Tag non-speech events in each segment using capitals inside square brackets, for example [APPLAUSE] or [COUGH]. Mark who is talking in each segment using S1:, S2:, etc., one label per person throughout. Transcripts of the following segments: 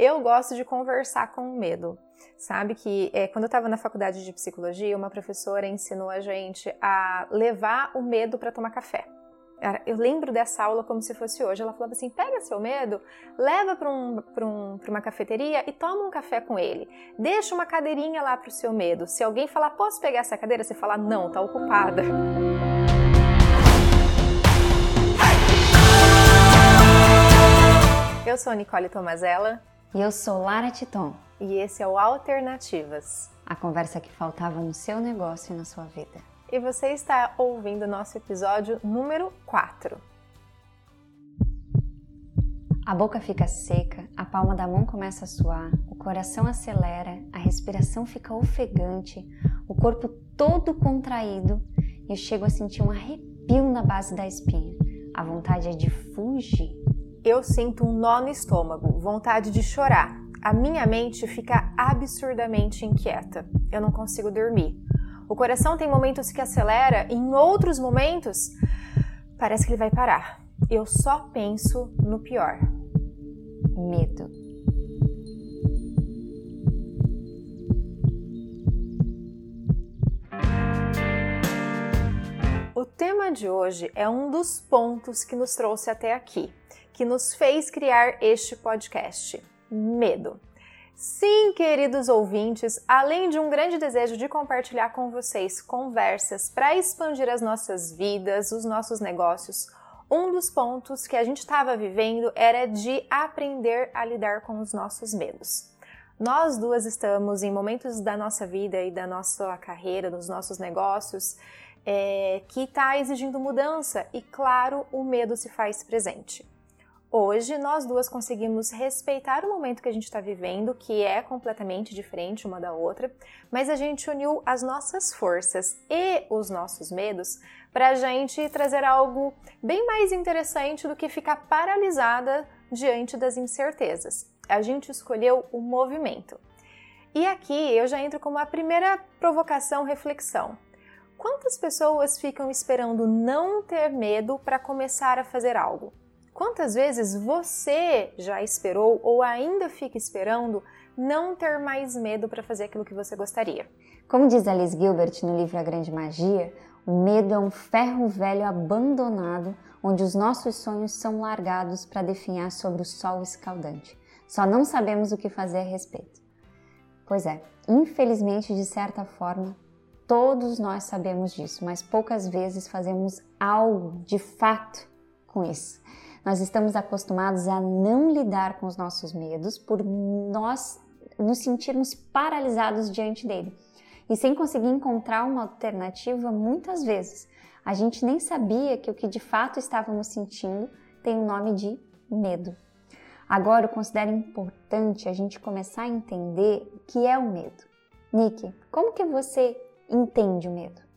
S1: Eu gosto de conversar com o medo. Sabe que é, quando eu estava na faculdade de psicologia, uma professora ensinou a gente a levar o medo para tomar café. Eu lembro dessa aula como se fosse hoje. Ela falava assim: pega seu medo, leva para um, um, uma cafeteria e toma um café com ele. Deixa uma cadeirinha lá para o seu medo. Se alguém falar, posso pegar essa cadeira? Você fala, não, tá ocupada. Eu sou Nicole Tomazella.
S2: E eu sou Lara Titon.
S1: E esse é o Alternativas
S2: a conversa que faltava no seu negócio e na sua vida.
S1: E você está ouvindo nosso episódio número 4.
S2: A boca fica seca, a palma da mão começa a suar, o coração acelera, a respiração fica ofegante, o corpo todo contraído e eu chego a sentir um arrepio na base da espinha. A vontade é de fugir.
S1: Eu sinto um nó no estômago, vontade de chorar. A minha mente fica absurdamente inquieta. Eu não consigo dormir. O coração tem momentos que acelera, em outros momentos parece que ele vai parar. Eu só penso no pior.
S2: Medo.
S1: O tema de hoje é um dos pontos que nos trouxe até aqui, que nos fez criar este podcast: medo. Sim, queridos ouvintes, além de um grande desejo de compartilhar com vocês conversas para expandir as nossas vidas, os nossos negócios, um dos pontos que a gente estava vivendo era de aprender a lidar com os nossos medos. Nós duas estamos em momentos da nossa vida e da nossa carreira, dos nossos negócios, é, que está exigindo mudança e, claro, o medo se faz presente. Hoje, nós duas conseguimos respeitar o momento que a gente está vivendo, que é completamente diferente uma da outra, mas a gente uniu as nossas forças e os nossos medos para a gente trazer algo bem mais interessante do que ficar paralisada diante das incertezas. A gente escolheu o movimento. E aqui eu já entro com uma primeira provocação, reflexão. Quantas pessoas ficam esperando não ter medo para começar a fazer algo? Quantas vezes você já esperou ou ainda fica esperando não ter mais medo para fazer aquilo que você gostaria?
S2: Como diz Alice Gilbert no livro A Grande Magia, o medo é um ferro velho abandonado onde os nossos sonhos são largados para definhar sobre o sol escaldante. Só não sabemos o que fazer a respeito. Pois é, infelizmente, de certa forma, todos nós sabemos disso, mas poucas vezes fazemos algo de fato com isso. Nós estamos acostumados a não lidar com os nossos medos por nós nos sentirmos paralisados diante dele. E sem conseguir encontrar uma alternativa, muitas vezes a gente nem sabia que o que de fato estávamos sentindo tem o nome de medo. Agora eu considero importante a gente começar a entender o que é o medo. Nick, como que você entende o medo?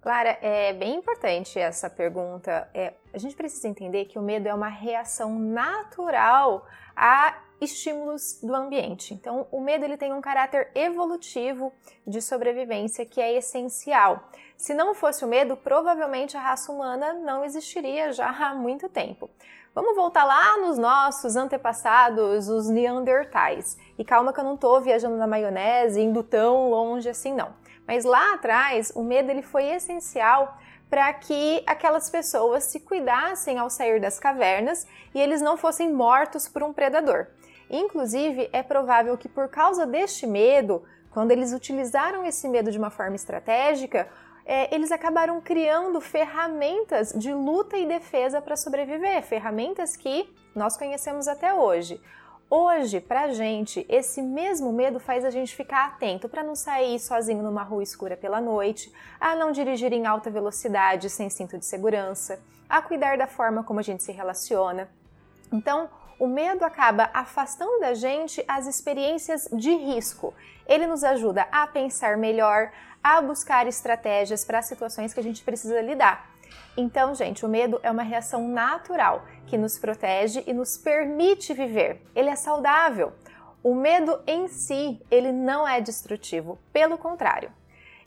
S1: Clara, é bem importante essa pergunta. É, a gente precisa entender que o medo é uma reação natural a estímulos do ambiente. Então, o medo ele tem um caráter evolutivo de sobrevivência que é essencial. Se não fosse o medo, provavelmente a raça humana não existiria já há muito tempo. Vamos voltar lá nos nossos antepassados, os Neandertais. E calma que eu não estou viajando na maionese, indo tão longe assim não. Mas lá atrás, o medo ele foi essencial para que aquelas pessoas se cuidassem ao sair das cavernas e eles não fossem mortos por um predador. Inclusive, é provável que por causa deste medo, quando eles utilizaram esse medo de uma forma estratégica, é, eles acabaram criando ferramentas de luta e defesa para sobreviver, ferramentas que nós conhecemos até hoje. Hoje, pra gente, esse mesmo medo faz a gente ficar atento para não sair sozinho numa rua escura pela noite, a não dirigir em alta velocidade sem cinto de segurança, a cuidar da forma como a gente se relaciona. Então, o medo acaba afastando da gente as experiências de risco. Ele nos ajuda a pensar melhor, a buscar estratégias para situações que a gente precisa lidar. Então, gente, o medo é uma reação natural que nos protege e nos permite viver. Ele é saudável. O medo em si, ele não é destrutivo, pelo contrário.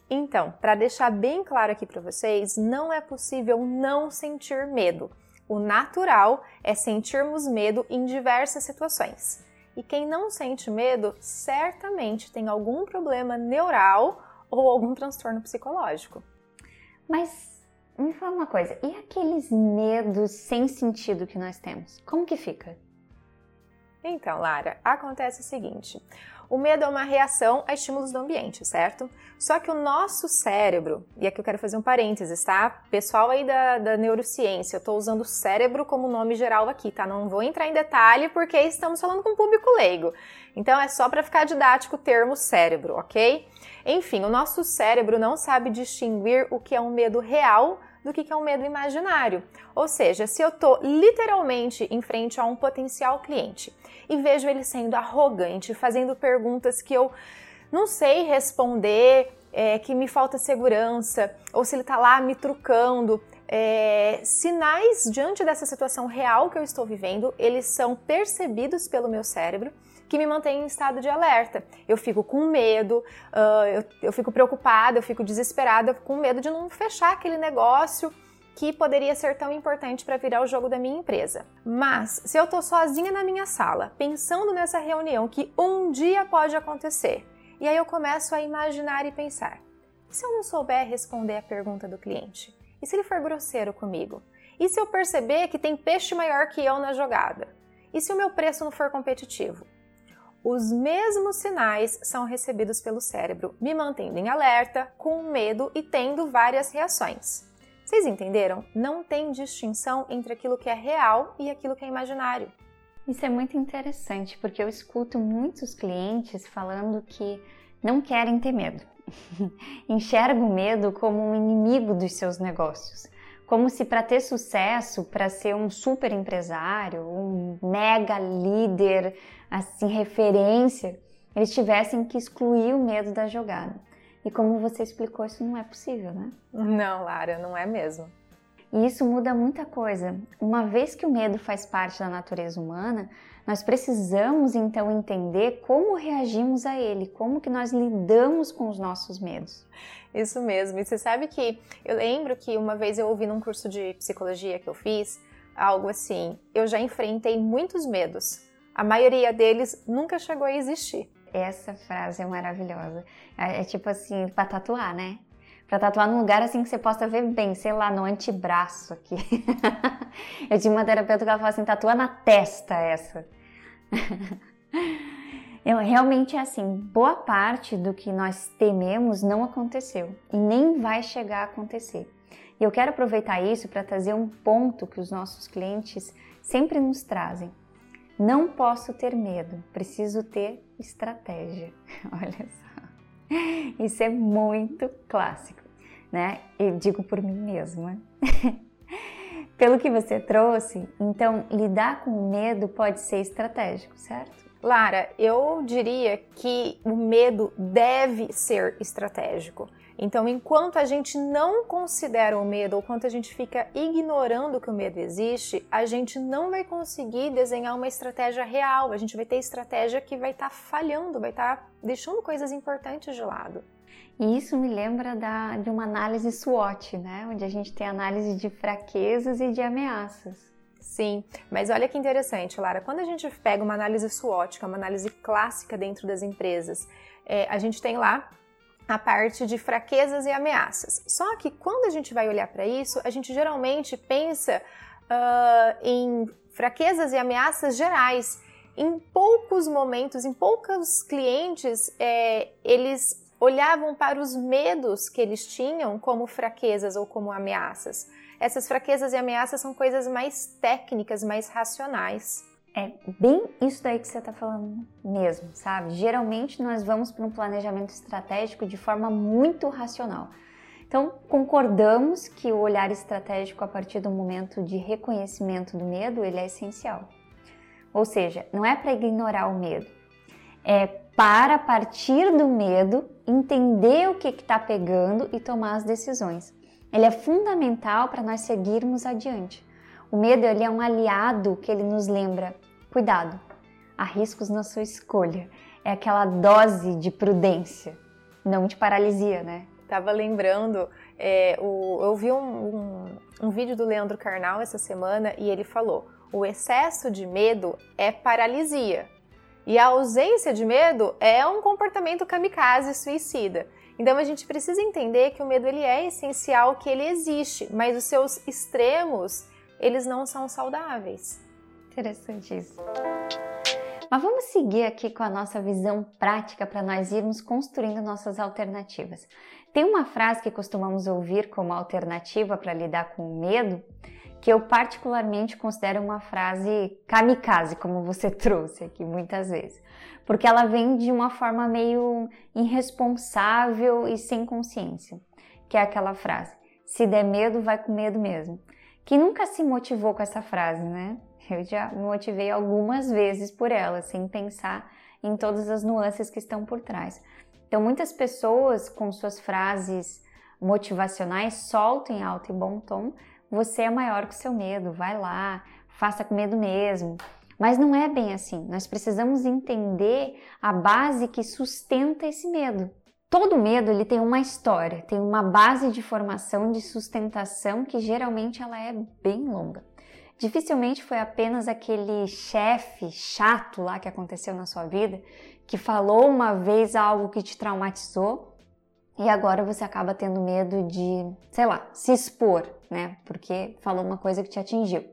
S1: Então, para deixar bem claro aqui para vocês, não é possível não sentir medo. O natural é sentirmos medo em diversas situações. E quem não sente medo certamente tem algum problema neural ou algum transtorno psicológico.
S2: Mas me fala uma coisa, e aqueles medos sem sentido que nós temos? Como que fica?
S1: Então, Lara, acontece o seguinte: o medo é uma reação a estímulos do ambiente, certo? Só que o nosso cérebro, e aqui eu quero fazer um parênteses, tá? Pessoal aí da, da neurociência, eu tô usando cérebro como nome geral aqui, tá? Não vou entrar em detalhe porque estamos falando com um público leigo. Então é só para ficar didático o termo cérebro, ok? Enfim, o nosso cérebro não sabe distinguir o que é um medo real do que é um medo imaginário. Ou seja, se eu estou literalmente em frente a um potencial cliente e vejo ele sendo arrogante, fazendo perguntas que eu não sei responder, é, que me falta segurança, ou se ele está lá me trucando, é, sinais diante dessa situação real que eu estou vivendo, eles são percebidos pelo meu cérebro que me mantém em estado de alerta. Eu fico com medo, uh, eu, eu fico preocupada, eu fico desesperada, com medo de não fechar aquele negócio que poderia ser tão importante para virar o jogo da minha empresa. Mas se eu estou sozinha na minha sala, pensando nessa reunião que um dia pode acontecer, e aí eu começo a imaginar e pensar: e se eu não souber responder a pergunta do cliente? E se ele for grosseiro comigo? E se eu perceber que tem peixe maior que eu na jogada? E se o meu preço não for competitivo? Os mesmos sinais são recebidos pelo cérebro, me mantendo em alerta, com medo e tendo várias reações. Vocês entenderam? Não tem distinção entre aquilo que é real e aquilo que é imaginário.
S2: Isso é muito interessante, porque eu escuto muitos clientes falando que não querem ter medo. [LAUGHS] Enxergam o medo como um inimigo dos seus negócios. Como se para ter sucesso, para ser um super empresário, um mega líder, assim, referência, eles tivessem que excluir o medo da jogada. E como você explicou, isso não é possível, né?
S1: Não, Lara, não é mesmo.
S2: E isso muda muita coisa. Uma vez que o medo faz parte da natureza humana, nós precisamos então entender como reagimos a ele, como que nós lidamos com os nossos medos.
S1: Isso mesmo. E você sabe que eu lembro que uma vez eu ouvi num curso de psicologia que eu fiz algo assim: eu já enfrentei muitos medos. A maioria deles nunca chegou a existir.
S2: Essa frase é maravilhosa. É, é tipo assim, para tatuar, né? Para tatuar num lugar assim que você possa ver bem, sei lá, no antebraço aqui. [LAUGHS] eu tinha uma terapeuta que ela falava assim: tatua na testa essa. [LAUGHS] Eu, realmente é assim, boa parte do que nós tememos não aconteceu e nem vai chegar a acontecer. E eu quero aproveitar isso para trazer um ponto que os nossos clientes sempre nos trazem. Não posso ter medo, preciso ter estratégia. [LAUGHS] Olha só. Isso é muito clássico, né? Eu digo por mim mesma. [LAUGHS] Pelo que você trouxe, então lidar com medo pode ser estratégico, certo?
S1: Lara, eu diria que o medo deve ser estratégico. Então, enquanto a gente não considera o medo ou quanto a gente fica ignorando que o medo existe, a gente não vai conseguir desenhar uma estratégia real. A gente vai ter estratégia que vai estar tá falhando, vai estar tá deixando coisas importantes de lado.
S2: E isso me lembra da, de uma análise SWOT, né? Onde a gente tem análise de fraquezas e de ameaças.
S1: Sim, mas olha que interessante, Lara. Quando a gente pega uma análise SWOT, que é uma análise clássica dentro das empresas, é, a gente tem lá a parte de fraquezas e ameaças. Só que quando a gente vai olhar para isso, a gente geralmente pensa uh, em fraquezas e ameaças gerais. Em poucos momentos, em poucos clientes, é, eles olhavam para os medos que eles tinham como fraquezas ou como ameaças essas fraquezas e ameaças são coisas mais técnicas, mais racionais.
S2: É bem isso daí que você está falando mesmo, sabe? Geralmente nós vamos para um planejamento estratégico de forma muito racional. Então, concordamos que o olhar estratégico a partir do momento de reconhecimento do medo, ele é essencial. Ou seja, não é para ignorar o medo, é para partir do medo entender o que está pegando e tomar as decisões. Ele é fundamental para nós seguirmos adiante. O medo ele é um aliado que ele nos lembra: cuidado, há riscos na sua escolha. É aquela dose de prudência, não de paralisia, né?
S1: Tava lembrando, é, o, eu vi um, um, um vídeo do Leandro Carnal essa semana e ele falou: o excesso de medo é paralisia. E a ausência de medo é um comportamento kamikaze suicida. Então a gente precisa entender que o medo ele é essencial, que ele existe, mas os seus extremos, eles não são saudáveis.
S2: Interessante isso. Mas vamos seguir aqui com a nossa visão prática para nós irmos construindo nossas alternativas. Tem uma frase que costumamos ouvir como alternativa para lidar com o medo, que eu particularmente considero uma frase kamikaze, como você [LAUGHS] trouxe aqui muitas vezes, porque ela vem de uma forma meio irresponsável e sem consciência, que é aquela frase: se der medo, vai com medo mesmo. Quem nunca se motivou com essa frase, né? Eu já me motivei algumas vezes por ela, sem pensar em todas as nuances que estão por trás. Então, muitas pessoas com suas frases motivacionais soltam em alto e bom tom: você é maior que o seu medo, vai lá, faça com medo mesmo. Mas não é bem assim. Nós precisamos entender a base que sustenta esse medo. Todo medo ele tem uma história, tem uma base de formação, de sustentação que geralmente ela é bem longa. Dificilmente foi apenas aquele chefe chato lá que aconteceu na sua vida, que falou uma vez algo que te traumatizou e agora você acaba tendo medo de, sei lá, se expor, né? Porque falou uma coisa que te atingiu.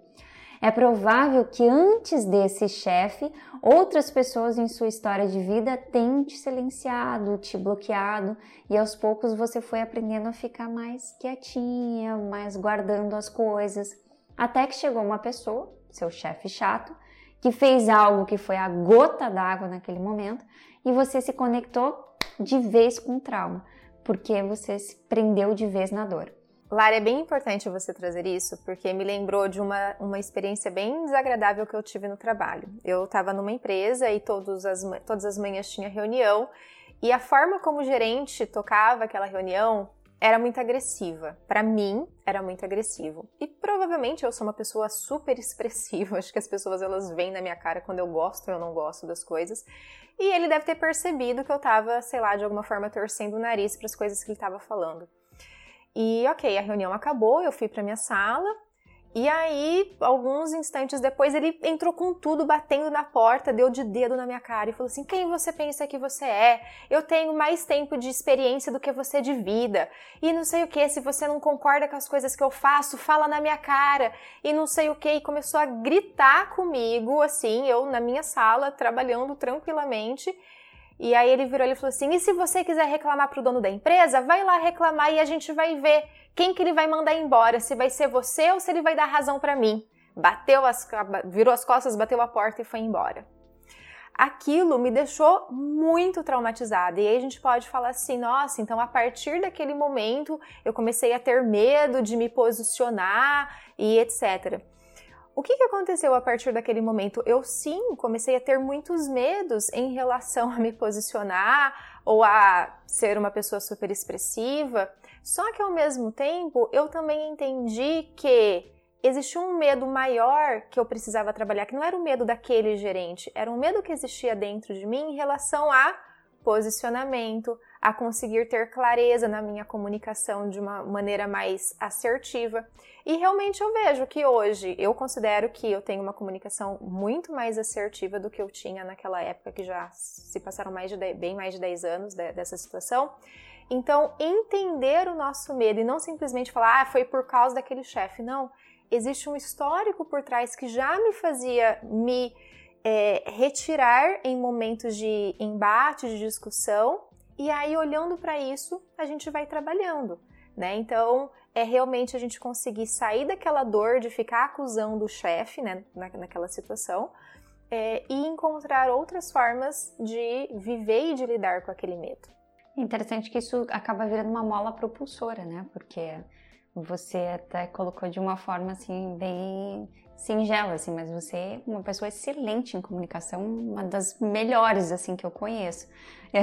S2: É provável que antes desse chefe, outras pessoas em sua história de vida tenham te silenciado, te bloqueado, e aos poucos você foi aprendendo a ficar mais quietinha, mais guardando as coisas. Até que chegou uma pessoa, seu chefe chato, que fez algo que foi a gota d'água naquele momento e você se conectou de vez com o trauma, porque você se prendeu de vez na dor.
S1: Lara, é bem importante você trazer isso, porque me lembrou de uma, uma experiência bem desagradável que eu tive no trabalho. Eu estava numa empresa e todas as, todas as manhãs tinha reunião, e a forma como o gerente tocava aquela reunião era muito agressiva. Para mim, era muito agressivo. E provavelmente eu sou uma pessoa super expressiva. [LAUGHS] Acho que as pessoas elas veem na minha cara quando eu gosto ou eu não gosto das coisas. E ele deve ter percebido que eu tava, sei lá, de alguma forma torcendo o nariz para as coisas que ele estava falando. E ok, a reunião acabou, eu fui para minha sala e aí, alguns instantes depois, ele entrou com tudo, batendo na porta, deu de dedo na minha cara e falou assim: Quem você pensa que você é? Eu tenho mais tempo de experiência do que você de vida. E não sei o que, se você não concorda com as coisas que eu faço, fala na minha cara. E não sei o que. E começou a gritar comigo, assim, eu na minha sala, trabalhando tranquilamente. E aí ele virou e falou assim: E se você quiser reclamar pro dono da empresa, vai lá reclamar e a gente vai ver quem que ele vai mandar embora, se vai ser você ou se ele vai dar razão para mim. Bateu as, virou as costas, bateu a porta e foi embora. Aquilo me deixou muito traumatizada. E aí a gente pode falar assim: nossa, então a partir daquele momento eu comecei a ter medo de me posicionar e etc. O que, que aconteceu a partir daquele momento? Eu sim comecei a ter muitos medos em relação a me posicionar ou a ser uma pessoa super expressiva. Só que ao mesmo tempo, eu também entendi que existia um medo maior que eu precisava trabalhar, que não era o medo daquele gerente, era um medo que existia dentro de mim em relação a posicionamento, a conseguir ter clareza na minha comunicação de uma maneira mais assertiva. E realmente eu vejo que hoje eu considero que eu tenho uma comunicação muito mais assertiva do que eu tinha naquela época, que já se passaram mais de 10, bem mais de 10 anos dessa situação. Então, entender o nosso medo e não simplesmente falar, ah, foi por causa daquele chefe. Não, existe um histórico por trás que já me fazia me é, retirar em momentos de embate, de discussão, e aí olhando para isso, a gente vai trabalhando, né? Então, é realmente a gente conseguir sair daquela dor de ficar acusando o chefe, né, na, naquela situação, é, e encontrar outras formas de viver e de lidar com aquele medo.
S2: Interessante que isso acaba virando uma mola propulsora, né? Porque você até colocou de uma forma assim bem singela, assim, mas você é uma pessoa excelente em comunicação, uma das melhores assim que eu conheço.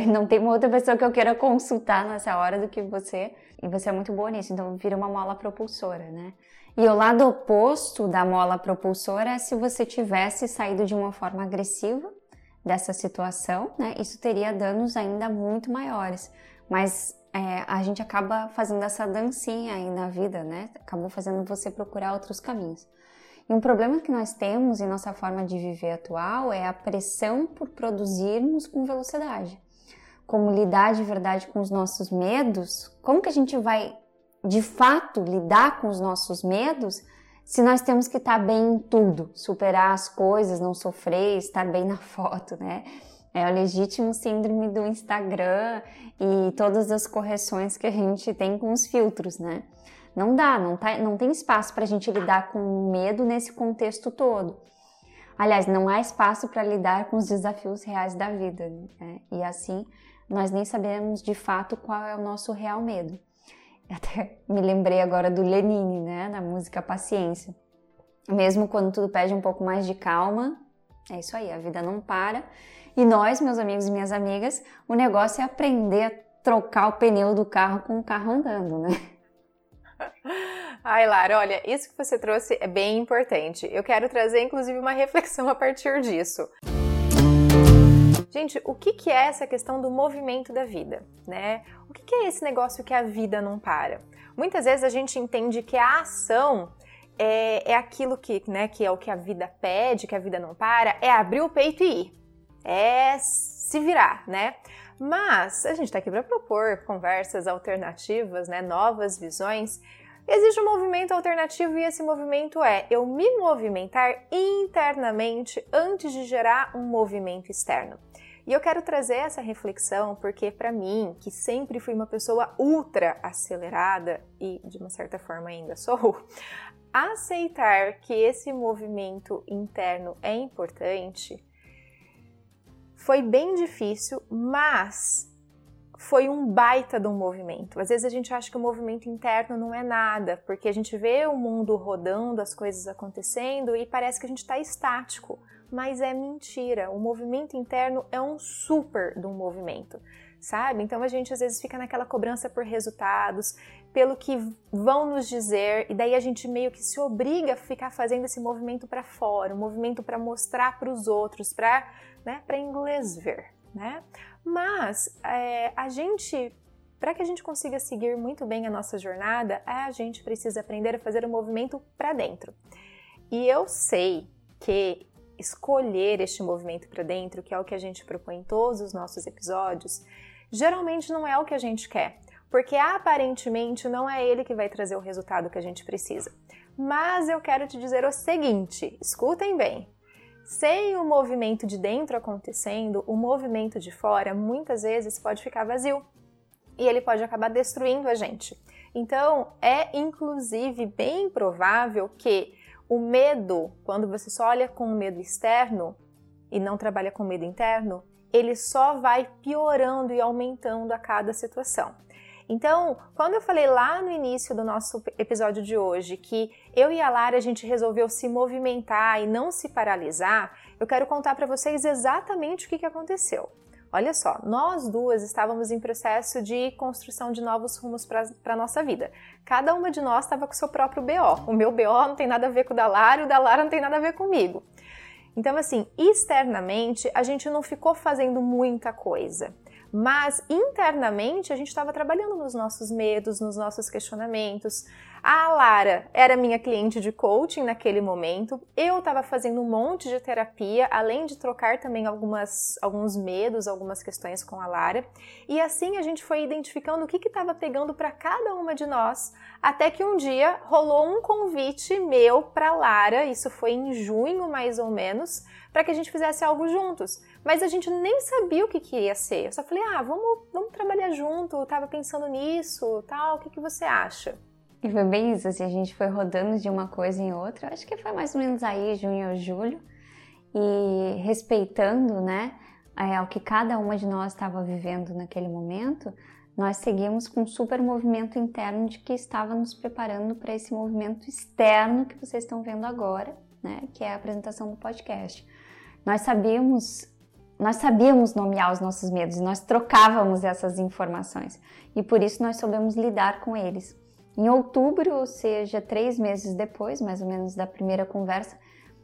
S2: Não tem uma outra pessoa que eu queira consultar nessa hora do que você, e você é muito boa nisso, então vira uma mola propulsora, né? E o lado oposto da mola propulsora é se você tivesse saído de uma forma agressiva dessa situação, né, isso teria danos ainda muito maiores. Mas é, a gente acaba fazendo essa dancinha aí na vida, né? Acabou fazendo você procurar outros caminhos. E um problema que nós temos em nossa forma de viver atual é a pressão por produzirmos com velocidade. Como lidar de verdade com os nossos medos? Como que a gente vai de fato lidar com os nossos medos se nós temos que estar bem em tudo, superar as coisas, não sofrer, estar bem na [LAUGHS] foto, né? É o legítimo síndrome do Instagram e todas as correções que a gente tem com os filtros, né? Não dá, não, tá, não tem espaço para a gente lidar com medo nesse contexto todo. Aliás, não há espaço para lidar com os desafios reais da vida. Né? E assim, nós nem sabemos de fato qual é o nosso real medo. [LAUGHS] Até me lembrei agora do Lenine, né, na música Paciência. Mesmo quando tudo pede um pouco mais de calma, é isso aí, a vida não para. E nós, meus amigos e minhas amigas, o negócio é aprender a trocar o pneu do carro com o carro andando, né? [LAUGHS]
S1: Ai, Lara, olha, isso que você trouxe é bem importante. Eu quero trazer, inclusive, uma reflexão a partir disso. Gente, o que, que é essa questão do movimento da vida, né? O que, que é esse negócio que a vida não para? Muitas vezes a gente entende que a ação é, é aquilo que, né, que é o que a vida pede, que a vida não para, é abrir o peito e ir, é se virar, né? Mas a gente está aqui para propor conversas alternativas, né, novas visões. Existe um movimento alternativo e esse movimento é eu me movimentar internamente antes de gerar um movimento externo. E eu quero trazer essa reflexão porque, para mim, que sempre fui uma pessoa ultra acelerada e de uma certa forma ainda sou, [LAUGHS] aceitar que esse movimento interno é importante foi bem difícil, mas foi um baita de um movimento. Às vezes a gente acha que o movimento interno não é nada, porque a gente vê o mundo rodando, as coisas acontecendo e parece que a gente está estático mas é mentira. O movimento interno é um super de um movimento, sabe? Então a gente às vezes fica naquela cobrança por resultados, pelo que vão nos dizer, e daí a gente meio que se obriga a ficar fazendo esse movimento para fora, um movimento para mostrar para os outros, para né, inglês ver, né? Mas é, a gente para que a gente consiga seguir muito bem a nossa jornada, a gente precisa aprender a fazer o movimento para dentro. E eu sei que escolher este movimento para dentro, que é o que a gente propõe em todos os nossos episódios, geralmente não é o que a gente quer, porque aparentemente não é ele que vai trazer o resultado que a gente precisa. Mas eu quero te dizer o seguinte: escutem bem. Sem o movimento de dentro acontecendo, o movimento de fora muitas vezes pode ficar vazio e ele pode acabar destruindo a gente. Então, é inclusive bem provável que o medo, quando você só olha com o medo externo e não trabalha com o medo interno, ele só vai piorando e aumentando a cada situação. Então, quando eu falei lá no início do nosso episódio de hoje que eu e a Lara a gente resolveu se movimentar e não se paralisar, eu quero contar para vocês exatamente o que, que aconteceu. Olha só, nós duas estávamos em processo de construção de novos rumos para a nossa vida. Cada uma de nós estava com o seu próprio BO. O meu BO não tem nada a ver com o da Lara o da Lara não tem nada a ver comigo. Então, assim, externamente a gente não ficou fazendo muita coisa. Mas internamente a gente estava trabalhando nos nossos medos, nos nossos questionamentos. A Lara era minha cliente de coaching naquele momento. Eu estava fazendo um monte de terapia, além de trocar também algumas, alguns medos, algumas questões com a Lara. E assim a gente foi identificando o que estava pegando para cada uma de nós, até que um dia rolou um convite meu para Lara. Isso foi em junho, mais ou menos, para que a gente fizesse algo juntos mas a gente nem sabia o que, que ia ser. Eu só falei, ah, vamos, vamos trabalhar junto, eu tava pensando nisso, tal, o que, que você acha?
S2: E foi bem isso, assim, a gente foi rodando de uma coisa em outra, acho que foi mais ou menos aí, junho ou julho, e respeitando, né, é, o que cada uma de nós estava vivendo naquele momento, nós seguimos com um super movimento interno de que estava nos preparando para esse movimento externo que vocês estão vendo agora, né, que é a apresentação do podcast. Nós sabíamos nós sabíamos nomear os nossos medos nós trocávamos essas informações e por isso nós soubemos lidar com eles. Em outubro, ou seja, três meses depois, mais ou menos da primeira conversa,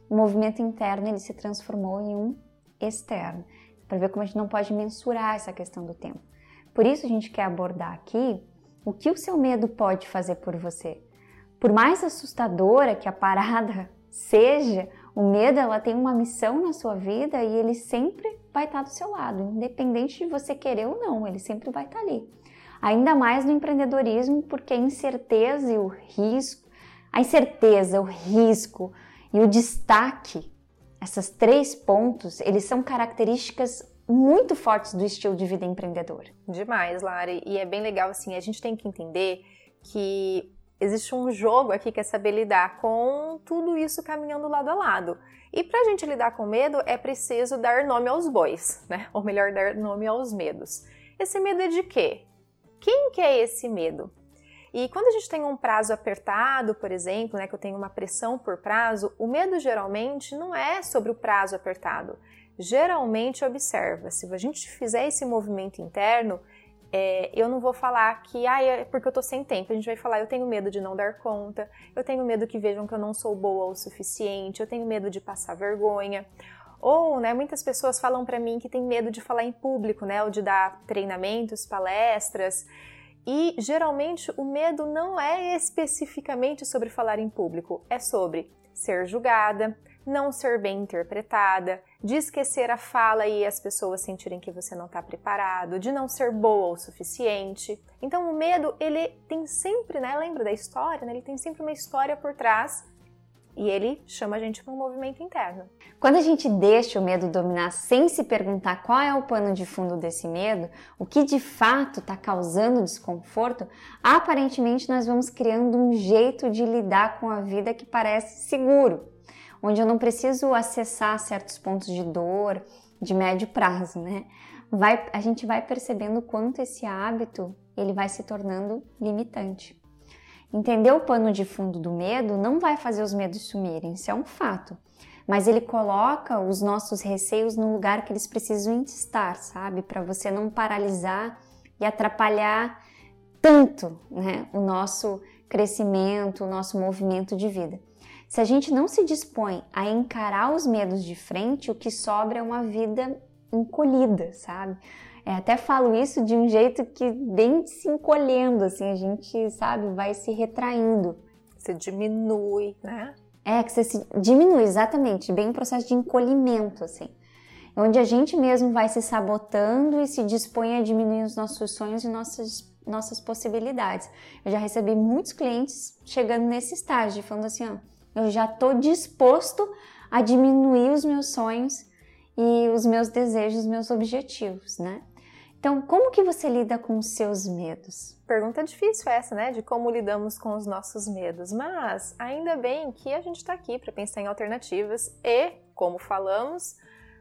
S2: o movimento interno ele se transformou em um externo, para ver como a gente não pode mensurar essa questão do tempo. Por isso a gente quer abordar aqui o que o seu medo pode fazer por você. Por mais assustadora que a parada [LAUGHS] seja, o medo ela tem uma missão na sua vida e ele sempre vai estar do seu lado, independente de você querer ou não, ele sempre vai estar ali. Ainda mais no empreendedorismo, porque a incerteza e o risco, a incerteza, o risco e o destaque, essas três pontos, eles são características muito fortes do estilo de vida empreendedor.
S1: Demais, Lari. E é bem legal assim, a gente tem que entender que existe um jogo aqui que é saber lidar com tudo isso caminhando lado a lado. E para a gente lidar com medo, é preciso dar nome aos bois, né? Ou melhor, dar nome aos medos. Esse medo é de quê? Quem que é esse medo? E quando a gente tem um prazo apertado, por exemplo, né, que eu tenho uma pressão por prazo, o medo geralmente não é sobre o prazo apertado. Geralmente observa, se a gente fizer esse movimento interno, é, eu não vou falar que ah, é porque eu tô sem tempo. A gente vai falar, eu tenho medo de não dar conta, eu tenho medo que vejam que eu não sou boa o suficiente, eu tenho medo de passar vergonha. Ou, né, muitas pessoas falam para mim que tem medo de falar em público, né, ou de dar treinamentos, palestras. E geralmente o medo não é especificamente sobre falar em público, é sobre ser julgada, não ser bem interpretada, de esquecer a fala e as pessoas sentirem que você não está preparado, de não ser boa o suficiente. Então o medo, ele tem sempre, né? Lembra da história, né? Ele tem sempre uma história por trás e ele chama a gente para um movimento interno.
S2: Quando a gente deixa o medo dominar sem se perguntar qual é o pano de fundo desse medo, o que de fato está causando desconforto, aparentemente nós vamos criando um jeito de lidar com a vida que parece seguro, onde eu não preciso acessar certos pontos de dor de médio prazo, né? Vai, a gente vai percebendo quanto esse hábito ele vai se tornando limitante. Entender o pano de fundo do medo não vai fazer os medos sumirem, isso é um fato. Mas ele coloca os nossos receios no lugar que eles precisam estar, sabe? Para você não paralisar e atrapalhar tanto né, o nosso crescimento, o nosso movimento de vida. Se a gente não se dispõe a encarar os medos de frente, o que sobra é uma vida encolhida, sabe? É, até falo isso de um jeito que bem se encolhendo, assim, a gente, sabe, vai se retraindo.
S1: Você diminui, né?
S2: É, que você se diminui, exatamente, bem um processo de encolhimento, assim. Onde a gente mesmo vai se sabotando e se dispõe a diminuir os nossos sonhos e nossas, nossas possibilidades. Eu já recebi muitos clientes chegando nesse estágio, falando assim, ó, eu já estou disposto a diminuir os meus sonhos e os meus desejos, os meus objetivos, né? Então, como que você lida com os seus medos?
S1: Pergunta difícil essa, né? De como lidamos com os nossos medos. Mas ainda bem que a gente está aqui para pensar em alternativas e, como falamos,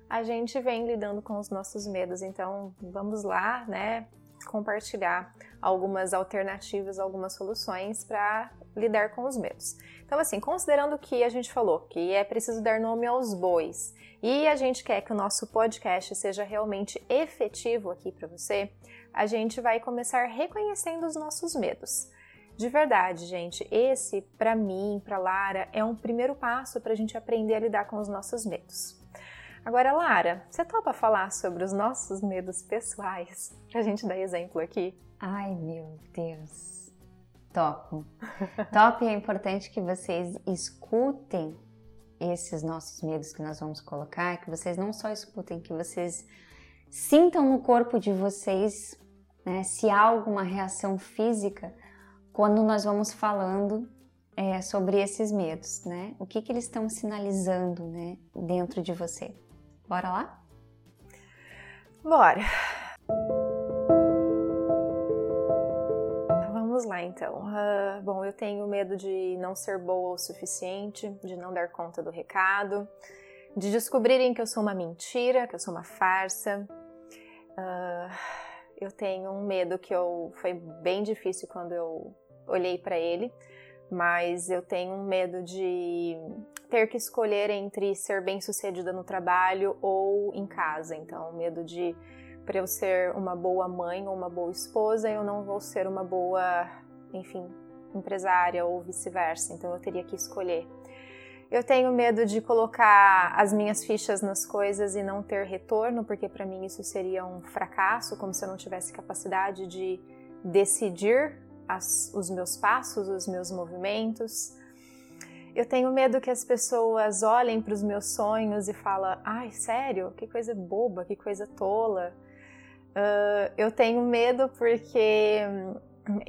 S1: a gente vem lidando com os nossos medos. Então, vamos lá, né? Compartilhar algumas alternativas, algumas soluções para lidar com os medos. Então, assim, considerando que a gente falou que é preciso dar nome aos bois e a gente quer que o nosso podcast seja realmente efetivo aqui para você, a gente vai começar reconhecendo os nossos medos. De verdade, gente, esse para mim, para Lara, é um primeiro passo para a gente aprender a lidar com os nossos medos. Agora, Lara, você topa falar sobre os nossos medos pessoais? Pra gente dar exemplo aqui.
S2: Ai, meu Deus. Top. Top é importante que vocês escutem esses nossos medos que nós vamos colocar, que vocês não só escutem, que vocês sintam no corpo de vocês né, se há alguma reação física quando nós vamos falando é, sobre esses medos, né? O que, que eles estão sinalizando né, dentro de você. Bora lá?
S1: Bora! Então. Uh, bom, eu tenho medo de não ser boa o suficiente, de não dar conta do recado, de descobrirem que eu sou uma mentira, que eu sou uma farsa. Uh, eu tenho um medo que eu foi bem difícil quando eu olhei para ele, mas eu tenho um medo de ter que escolher entre ser bem-sucedida no trabalho ou em casa. Então, medo de para eu ser uma boa mãe ou uma boa esposa, eu não vou ser uma boa, enfim, empresária ou vice-versa. Então eu teria que escolher. Eu tenho medo de colocar as minhas fichas nas coisas e não ter retorno, porque para mim isso seria um fracasso, como se eu não tivesse capacidade de decidir as, os meus passos, os meus movimentos. Eu tenho medo que as pessoas olhem para os meus sonhos e falem: ai, sério? Que coisa boba, que coisa tola. Uh, eu tenho medo porque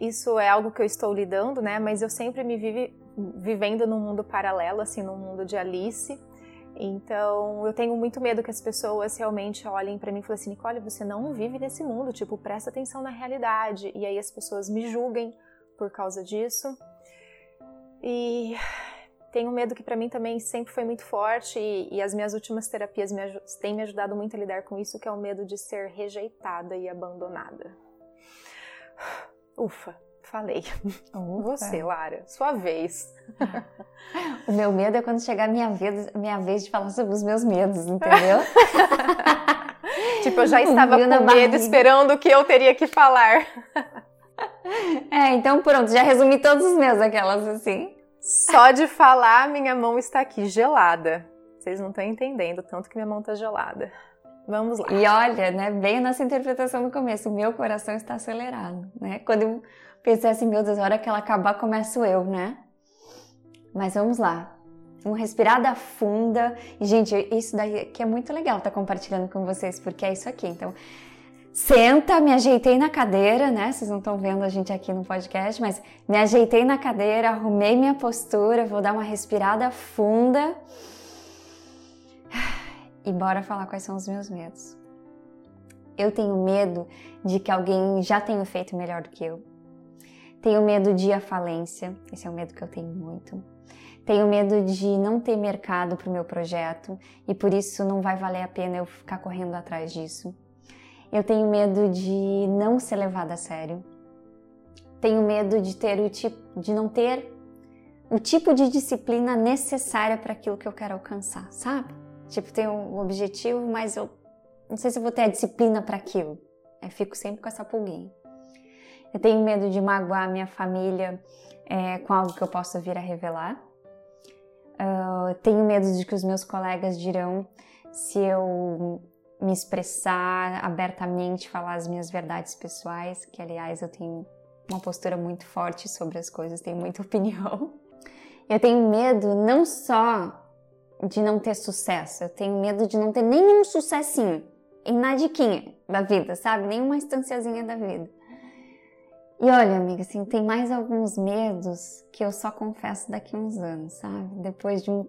S1: isso é algo que eu estou lidando, né? Mas eu sempre me vive vivendo num mundo paralelo, assim, num mundo de Alice. Então, eu tenho muito medo que as pessoas realmente olhem para mim e falem assim: Nicole, você não vive nesse mundo, tipo, presta atenção na realidade. E aí as pessoas me julguem por causa disso. E tenho medo que para mim também sempre foi muito forte e, e as minhas últimas terapias me, têm me ajudado muito a lidar com isso, que é o medo de ser rejeitada e abandonada. Ufa, falei. [LAUGHS] Ufa. Você, Lara, sua vez. [LAUGHS]
S2: o meu medo é quando chegar a minha vez, minha vez de falar sobre os meus medos, entendeu? [LAUGHS]
S1: tipo, eu já estava com medo barriga. esperando o que eu teria que falar.
S2: é, então pronto, já resumi todos os meus, aquelas assim.
S1: Só de falar, minha mão está aqui gelada. Vocês não estão entendendo tanto que minha mão está gelada. Vamos lá.
S2: E olha, né, bem nessa interpretação no começo, o meu coração está acelerado, né? Quando eu pensei assim, meu Deus, a hora que ela acabar, começo eu, né? Mas vamos lá. Uma respirada funda. E, gente, isso daqui é muito legal estar tá compartilhando com vocês, porque é isso aqui. Então, Senta, me ajeitei na cadeira, né? Vocês não estão vendo a gente aqui no podcast, mas me ajeitei na cadeira, arrumei minha postura, vou dar uma respirada funda. E bora falar quais são os meus medos. Eu tenho medo de que alguém já tenha feito melhor do que eu. Tenho medo de à falência, esse é um medo que eu tenho muito. Tenho medo de não ter mercado para o meu projeto e por isso não vai valer a pena eu ficar correndo atrás disso. Eu tenho medo de não ser levada a sério. Tenho medo de ter o tipo, de não ter o tipo de disciplina necessária para aquilo que eu quero alcançar, sabe? Tipo, tenho um objetivo, mas eu não sei se vou ter a disciplina para aquilo. Eu fico sempre com essa pulguinha. Eu tenho medo de magoar minha família é, com algo que eu possa vir a revelar. Uh, tenho medo de que os meus colegas dirão se eu me expressar abertamente, falar as minhas verdades pessoais, que aliás eu tenho uma postura muito forte sobre as coisas, tenho muita [LAUGHS] opinião. Eu tenho medo não só de não ter sucesso, eu tenho medo de não ter nenhum sucessinho, em nadiquinha da vida, sabe? Nenhuma instanciazinha da vida. E olha, amiga, assim, tem mais alguns medos que eu só confesso daqui a uns anos, sabe? Depois de um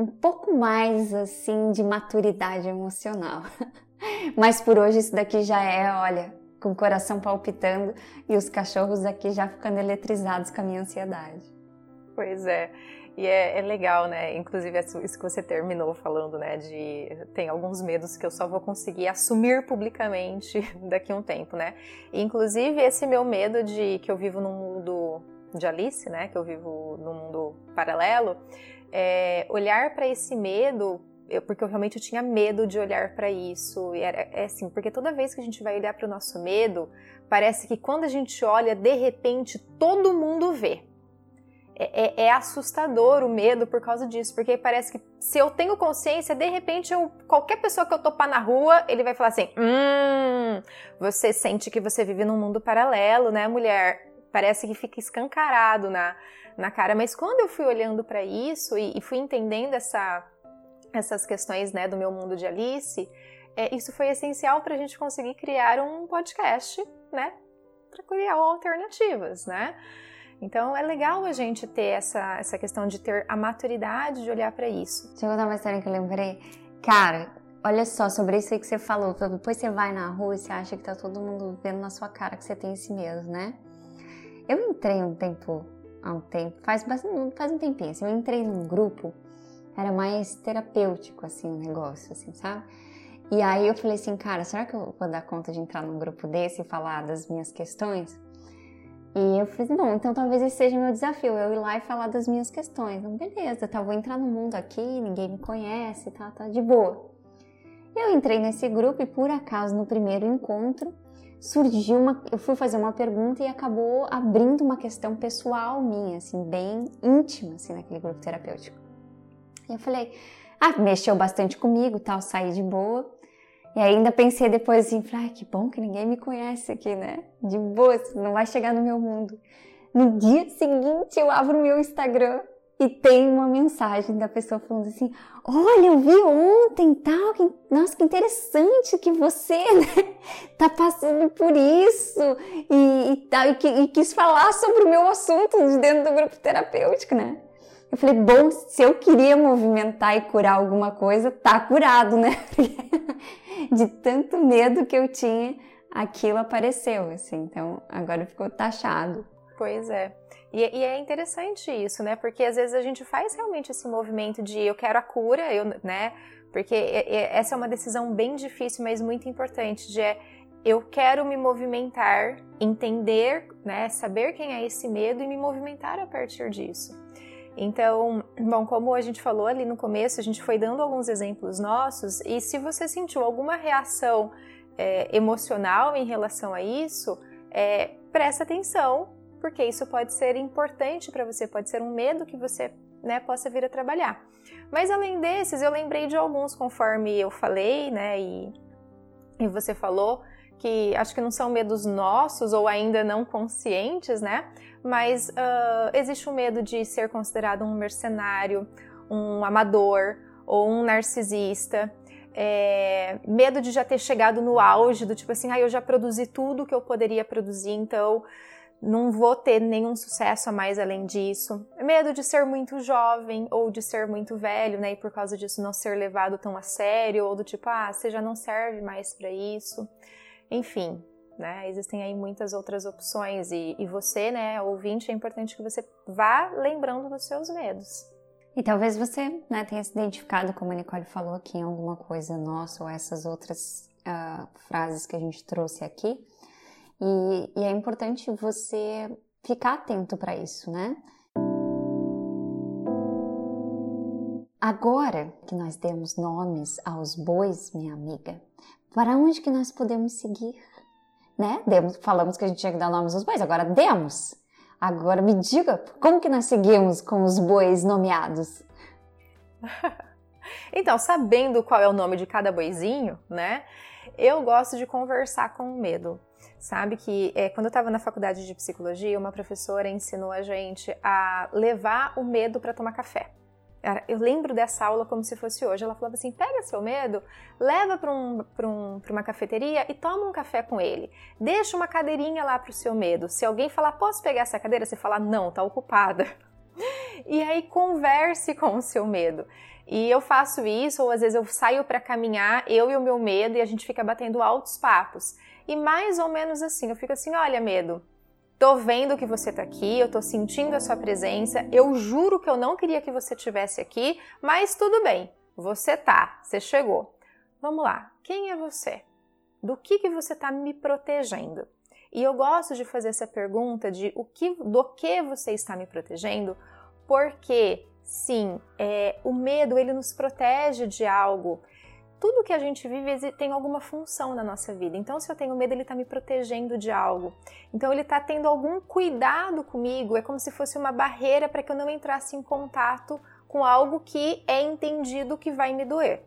S2: um pouco mais assim de maturidade emocional. [LAUGHS] Mas por hoje isso daqui já é, olha, com o coração palpitando e os cachorros aqui já ficando eletrizados com a minha ansiedade.
S1: Pois é. E é, é, legal, né? Inclusive, isso que você terminou falando, né? De tem alguns medos que eu só vou conseguir assumir publicamente [LAUGHS] daqui a um tempo, né? E, inclusive, esse meu medo de que eu vivo num mundo de Alice, né? Que eu vivo num mundo paralelo é, olhar para esse medo, eu, porque eu realmente eu tinha medo de olhar para isso. E era, é assim, porque toda vez que a gente vai olhar para o nosso medo, parece que quando a gente olha, de repente todo mundo vê. É, é, é, assustador o medo por causa disso, porque parece que se eu tenho consciência, de repente eu, qualquer pessoa que eu topar na rua, ele vai falar assim: Hum, você sente que você vive num mundo paralelo, né, mulher? Parece que fica escancarado na, na cara. Mas quando eu fui olhando para isso e, e, fui entendendo essa, essas questões né, do meu mundo de Alice, é, isso foi essencial para a gente conseguir criar um podcast, né? Para criar alternativas, né? Então é legal a gente ter essa, essa questão de ter a maturidade de olhar para isso.
S2: Deixa eu contar uma história que eu lembrei. Cara, olha só sobre isso aí que você falou. Depois você vai na rua e você acha que tá todo mundo vendo na sua cara que você tem esse medo, né? Eu entrei um tempo há um tempo, faz, faz um tempinho, assim, eu entrei num grupo, era mais terapêutico, assim, o um negócio, assim, sabe? E aí eu falei assim, cara, será que eu vou dar conta de entrar num grupo desse e falar das minhas questões? E eu falei assim, bom, então talvez esse seja meu desafio, eu ir lá e falar das minhas questões. Então, beleza, tá, vou entrar no mundo aqui, ninguém me conhece, tá, tá de boa. Eu entrei nesse grupo e por acaso no primeiro encontro surgiu uma, eu fui fazer uma pergunta e acabou abrindo uma questão pessoal minha, assim, bem íntima, assim, naquele grupo terapêutico. E eu falei, ah, mexeu bastante comigo, tal, saí de boa. E ainda pensei depois assim, ah, que bom que ninguém me conhece aqui, né? De boa, não vai chegar no meu mundo. No dia seguinte eu abro o meu Instagram e tem uma mensagem da pessoa falando assim: Olha, eu vi ontem tal, que, nossa, que interessante que você [LAUGHS] né, tá passando por isso e, e tal, e, e, quis falar sobre o meu assunto dentro do grupo terapêutico, né? Eu falei, bom, se eu queria movimentar e curar alguma coisa, tá curado, né? [LAUGHS] De tanto medo que eu tinha, aquilo apareceu, assim, então agora ficou taxado.
S1: Pois é. E, e, é interessante isso, né? Porque às vezes a gente faz realmente esse movimento de eu quero a cura, eu, né? Porque essa é uma decisão bem difícil, mas muito importante, de é, eu quero me movimentar, entender, né, saber quem é esse medo e me movimentar a partir disso. Então, bom, como a gente falou ali no começo, a gente foi dando alguns exemplos nossos, e se você sentiu alguma reação é, emocional em relação a isso, é, presta atenção, porque isso pode ser importante para você, pode ser um medo que você né, possa vir a trabalhar. Mas além desses, eu lembrei de alguns conforme eu falei, né, e, e você falou, que acho que não são medos nossos ou ainda não conscientes, né? Mas uh, existe o medo de ser considerado um mercenário, um amador ou um narcisista. É, medo de já ter chegado no auge do tipo assim, ah, eu já produzi tudo que eu poderia produzir, então não vou ter nenhum sucesso a mais além disso. Medo de ser muito jovem ou de ser muito velho, né? E por causa disso não ser levado tão a sério, ou do tipo, ah, você já não serve mais para isso. Enfim, né? Existem aí muitas outras opções e, e você, né, ouvinte, é importante que você vá lembrando dos seus medos.
S2: E talvez você né, tenha se identificado, como a Nicole falou aqui, em alguma coisa nossa ou essas outras uh, frases que a gente trouxe aqui. E, e é importante você ficar atento para isso, né? Agora que nós demos nomes aos bois, minha amiga, para onde que nós podemos seguir? Né? Demos, falamos que a gente tinha que dar nomes aos bois, agora demos. Agora me diga, como que nós seguimos com os bois nomeados? [LAUGHS]
S1: então, sabendo qual é o nome de cada boizinho, né? Eu gosto de conversar com o medo. Sabe que é, quando eu estava na faculdade de psicologia, uma professora ensinou a gente a levar o medo para tomar café. Eu lembro dessa aula como se fosse hoje. Ela falava assim: pega seu medo, leva para um, um, uma cafeteria e toma um café com ele. Deixa uma cadeirinha lá para o seu medo. Se alguém falar, posso pegar essa cadeira? Você fala, não, tá ocupada. [LAUGHS] E aí converse com o seu medo. E eu faço isso, ou às vezes eu saio para caminhar, eu e o meu medo, e a gente fica batendo altos papos. E mais ou menos assim, eu fico assim: olha, medo, tô vendo que você tá aqui, eu tô sentindo a sua presença, eu juro que eu não queria que você tivesse aqui, mas tudo bem, você tá, você chegou. Vamos lá, quem é você? Do que, que você tá me protegendo? E eu gosto de fazer essa pergunta de o que, do que você está me protegendo, porque Sim, é, o medo ele nos protege de algo. Tudo que a gente vive tem alguma função na nossa vida. Então, se eu tenho medo, ele está me protegendo de algo. Então, ele está tendo algum cuidado comigo. É como se fosse uma barreira para que eu não entrasse em contato com algo que é entendido que vai me doer.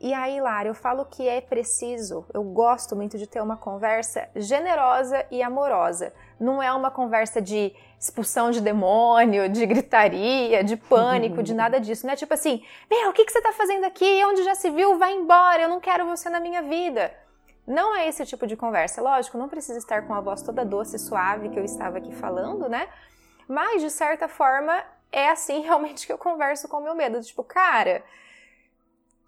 S1: E aí, Lara, eu falo que é preciso, eu gosto muito de ter uma conversa generosa e amorosa. Não é uma conversa de expulsão de demônio, de gritaria, de pânico, de [LAUGHS] nada disso. Não é tipo assim, meu, o que, que você tá fazendo aqui? Onde já se viu? Vai embora, eu não quero você na minha vida. Não é esse tipo de conversa. Lógico, não precisa estar com a voz toda doce e suave que eu estava aqui falando, né? Mas, de certa forma, é assim [LAUGHS] realmente que eu converso com o meu medo. Tipo, cara,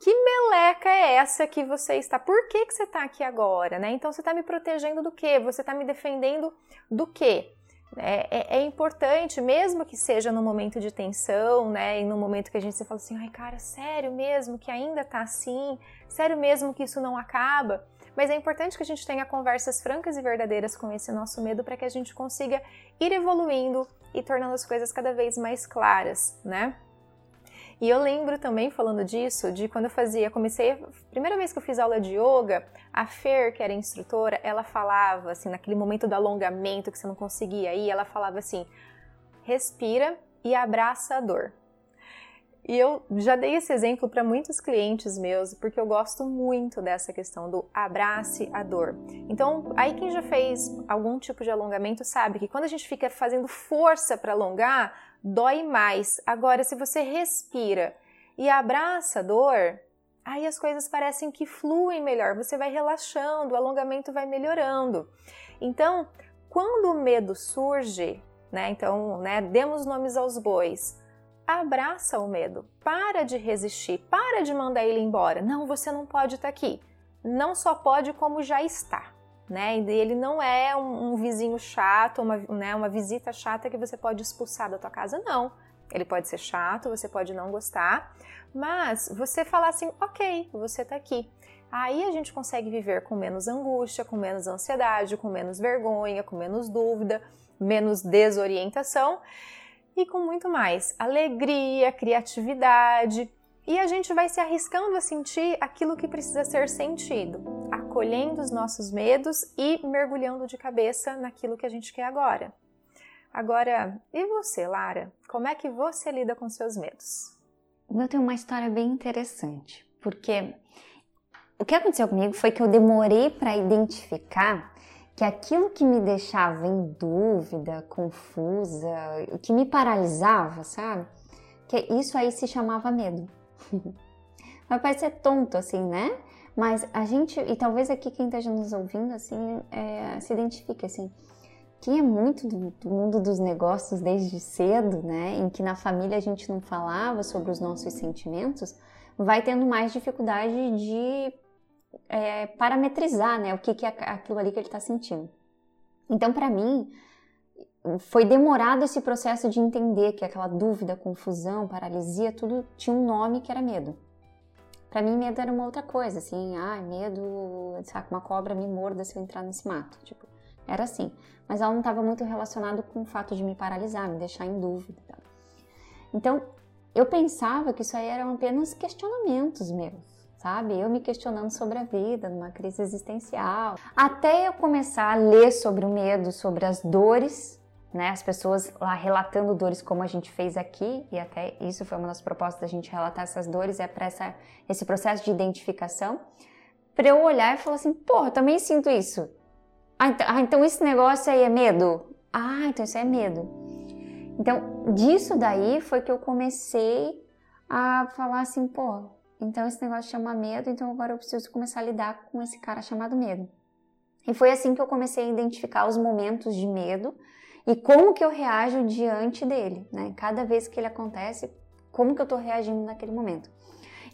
S1: que meleca é essa que você está? Por que, que você está aqui agora, né? Então, você está me protegendo do quê? Você está me defendendo do quê? É, é, é, importante, mesmo que seja no momento de tensão, né? E no momento que a gente se fala assim, ai cara, sério mesmo que ainda tá assim? Sério mesmo que isso não acaba? Mas é importante que a gente tenha conversas francas e verdadeiras com esse nosso medo para que a gente consiga ir evoluindo e tornando as coisas cada vez mais claras, né? E eu lembro também, falando disso, de quando eu fazia, comecei, primeira vez que eu fiz aula de yoga, a Fer, que era instrutora, ela falava, assim, naquele momento do alongamento que você não conseguia ir, ela falava assim: respira e abraça a dor. E eu já dei esse exemplo para muitos clientes meus, porque eu gosto muito dessa questão do abrace a dor. Então, aí quem já fez algum tipo de alongamento sabe que quando a gente fica fazendo força para alongar, dói mais. Agora, se você respira e abraça a dor, aí as coisas parecem que fluem melhor, você vai relaxando, o alongamento vai melhorando. Então, quando o medo surge, né? Então, né, demos nomes aos bois. Abraça o medo, para de resistir, para de mandar ele embora. Não, você não pode estar aqui. Não só pode, como já está. Né? Ele não é um, um vizinho chato, uma, né, uma visita chata que você pode expulsar da tua casa, não. Ele pode ser chato, você pode não gostar, mas você falar assim, ok, você tá aqui. Aí a gente consegue viver com menos angústia, com menos ansiedade, com menos vergonha, com menos dúvida, menos desorientação e com muito mais alegria, criatividade. E a gente vai se arriscando a sentir aquilo que precisa ser sentido, acolhendo os nossos medos e mergulhando de cabeça naquilo que a gente quer agora. Agora, e você, Lara? Como é que você lida com seus medos?
S2: Eu tenho uma história bem interessante, porque o que aconteceu comigo foi que eu demorei para identificar que aquilo que me deixava em dúvida, confusa, o que me paralisava, sabe? Que isso aí se chamava medo. Vai parecer tonto assim, né? Mas a gente, e talvez aqui quem esteja nos ouvindo, assim, é, se identifique assim quem é muito do, do, mundo dos negócios desde cedo, né, em que na família a gente não falava sobre os nossos sentimentos, vai tendo mais dificuldade de é, parametrizar, né, o que, que é aquilo ali que ele está sentindo. Então, para mim, foi demorado esse processo de entender que aquela dúvida, confusão, paralisia, tudo tinha um nome que era medo. Para mim, medo era uma outra coisa, assim, ah, medo, sabe, uma cobra me morda se eu entrar nesse mato, tipo, era assim. Mas ela não estava muito relacionado com o fato de me paralisar, me deixar em dúvida. Então, eu pensava que isso aí eram apenas questionamentos meus, sabe? Eu me questionando sobre a vida, numa crise existencial. Até eu começar a ler sobre o medo, sobre as dores, né? As pessoas lá relatando dores como a gente fez aqui, e até isso foi uma das propostas da gente relatar essas dores, é para esse processo de identificação, para eu olhar e falar assim, porra, eu também sinto isso. Ah então, ah, então esse negócio aí é medo? Ah, então isso é medo. Então, disso daí foi que eu comecei a falar assim, pô, então esse negócio chama medo, então agora eu preciso começar a lidar com esse cara chamado medo. E foi assim que eu comecei a identificar os momentos de medo e como que eu reajo diante dele, né? Cada vez que ele acontece, como que eu tô reagindo naquele momento.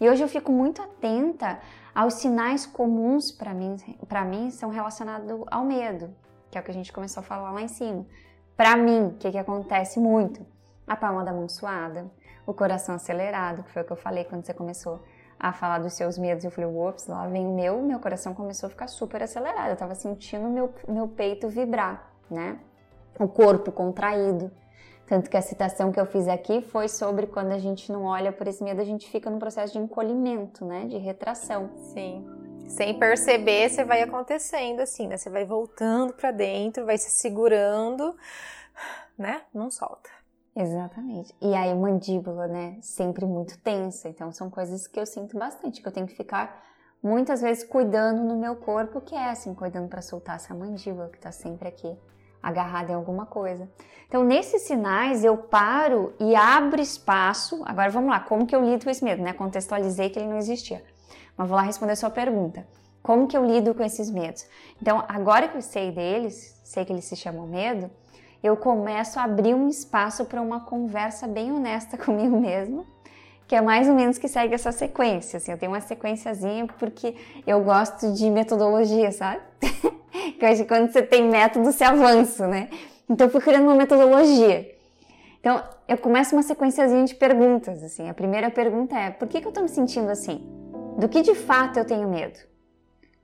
S2: E hoje eu fico muito atenta aos sinais comuns para mim, para mim são relacionados ao medo, que é o que a gente começou a falar lá em cima. Para mim, o que, que acontece muito? A palma da mão suada, o coração acelerado, que foi o que eu falei quando você começou a falar dos seus medos. Eu falei, ops, lá vem o meu, meu coração começou a ficar super acelerado. Eu tava sentindo meu, meu peito vibrar, né? O corpo contraído. Tanto que a citação que eu fiz aqui foi sobre quando a gente não olha por esse medo, a gente fica no processo de encolhimento, né? De retração.
S1: Sim. Sem perceber, você vai acontecendo assim, né? Você vai voltando para dentro, vai se segurando, né? Não solta.
S2: Exatamente. E aí mandíbula, né? Sempre muito tensa. Então são coisas que eu sinto bastante, que eu tenho que ficar muitas vezes cuidando no meu corpo, que é assim, cuidando para soltar essa mandíbula que tá sempre aqui agarrada em alguma coisa. Então, nesses sinais, eu paro e abro espaço. Agora, vamos lá, como que eu lido com esse medo? Né? Contextualizei que ele não existia. Mas vou lá responder a sua pergunta. Como que eu lido com esses medos? Então, agora que eu sei deles, sei que eles se chamam medo, eu começo a abrir um espaço para uma conversa bem honesta [LAUGHS] comigo mesmo, que é mais ou menos que segue essa sequência. Assim, eu tenho uma sequenciazinha porque eu gosto de metodologia, sabe? [LAUGHS] que eu acho que quando você tem método, você avança, né? Então eu fui criando uma metodologia. Então eu começo uma sequenciazinha de perguntas, assim. A primeira pergunta é: por que, que eu tô me sentindo assim? Do que de fato eu tenho medo?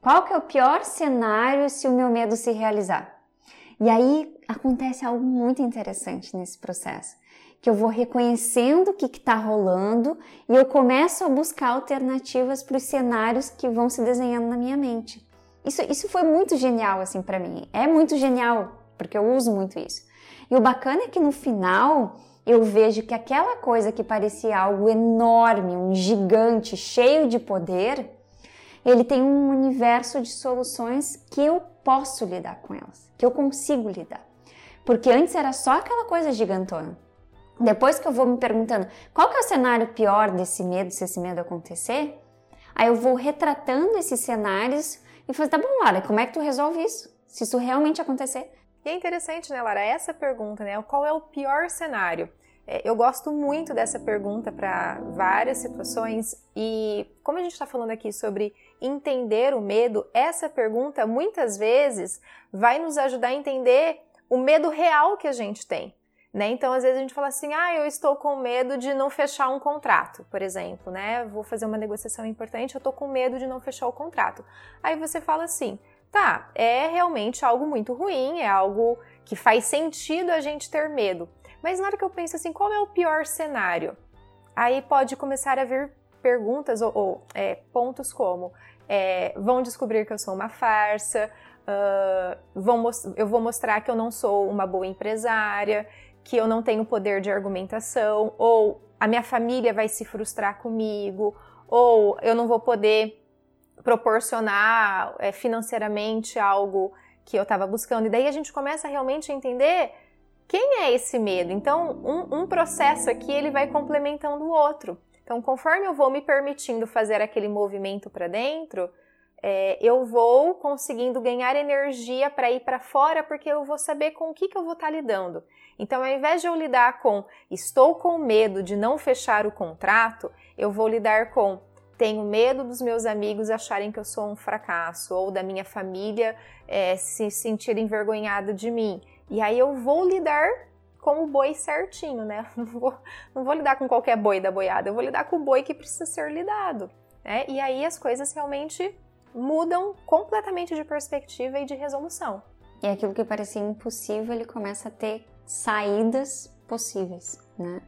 S2: Qual que é o pior cenário se o meu medo se realizar? E aí acontece algo muito interessante nesse processo, que eu vou reconhecendo o que está rolando e eu começo a buscar alternativas para os cenários que vão se desenhando na minha mente. Isso, isso foi muito genial, assim, para mim. É muito genial, porque eu uso muito isso. E o bacana é que no final eu vejo que aquela coisa que parecia algo enorme, um gigante cheio de poder, ele tem um universo de soluções que eu posso lidar com elas, que eu consigo lidar. Porque antes era só aquela coisa gigantona. Depois que eu vou me perguntando qual que é o cenário pior desse medo, se esse medo acontecer, aí eu vou retratando esses cenários e falo, tá bom, Lara, como é que tu resolve isso? Se isso realmente acontecer.
S1: E é interessante, né, Lara, essa pergunta, né? Qual é o pior cenário? É, eu gosto muito dessa pergunta para várias situações e como a gente está falando aqui sobre entender o medo, essa pergunta muitas vezes vai nos ajudar a entender o medo real que a gente tem. Né? Então, às vezes a gente fala assim: ah, eu estou com medo de não fechar um contrato, por exemplo, né? Vou fazer uma negociação importante, eu estou com medo de não fechar o contrato. Aí você fala assim: tá, é realmente algo muito ruim, é algo que faz sentido a gente ter medo. Mas na hora que eu penso assim, qual é o pior cenário? Aí pode começar a vir perguntas ou, ou é, pontos como é, vão descobrir que eu sou uma farsa, uh, vão eu vou mostrar que eu não sou uma boa empresária, que eu não tenho poder de argumentação, ou a minha família vai se frustrar comigo, ou eu não vou poder proporcionar é, financeiramente algo que eu estava buscando. E daí a gente começa realmente a entender quem é esse medo? Então, um, um processo aqui ele vai complementando o outro. Então, conforme eu vou me permitindo fazer aquele movimento para dentro, é, eu vou conseguindo ganhar energia para ir para fora, porque eu vou saber com o que, que eu vou estar tá lidando. Então, ao invés de eu lidar com estou com medo de não fechar o contrato, eu vou lidar com tenho medo dos meus amigos acharem que eu sou um fracasso ou da minha família é, se sentir envergonhada de mim. E aí eu vou lidar com o boi certinho, né? [LAUGHS] Não vou, não vou lidar com qualquer boi da boiada, eu vou lidar com o boi que precisa ser lidado. Né? E aí as coisas realmente mudam completamente de perspectiva e de resolução.
S2: E aquilo que parecia impossível, ele começa a ter saídas possíveis, né?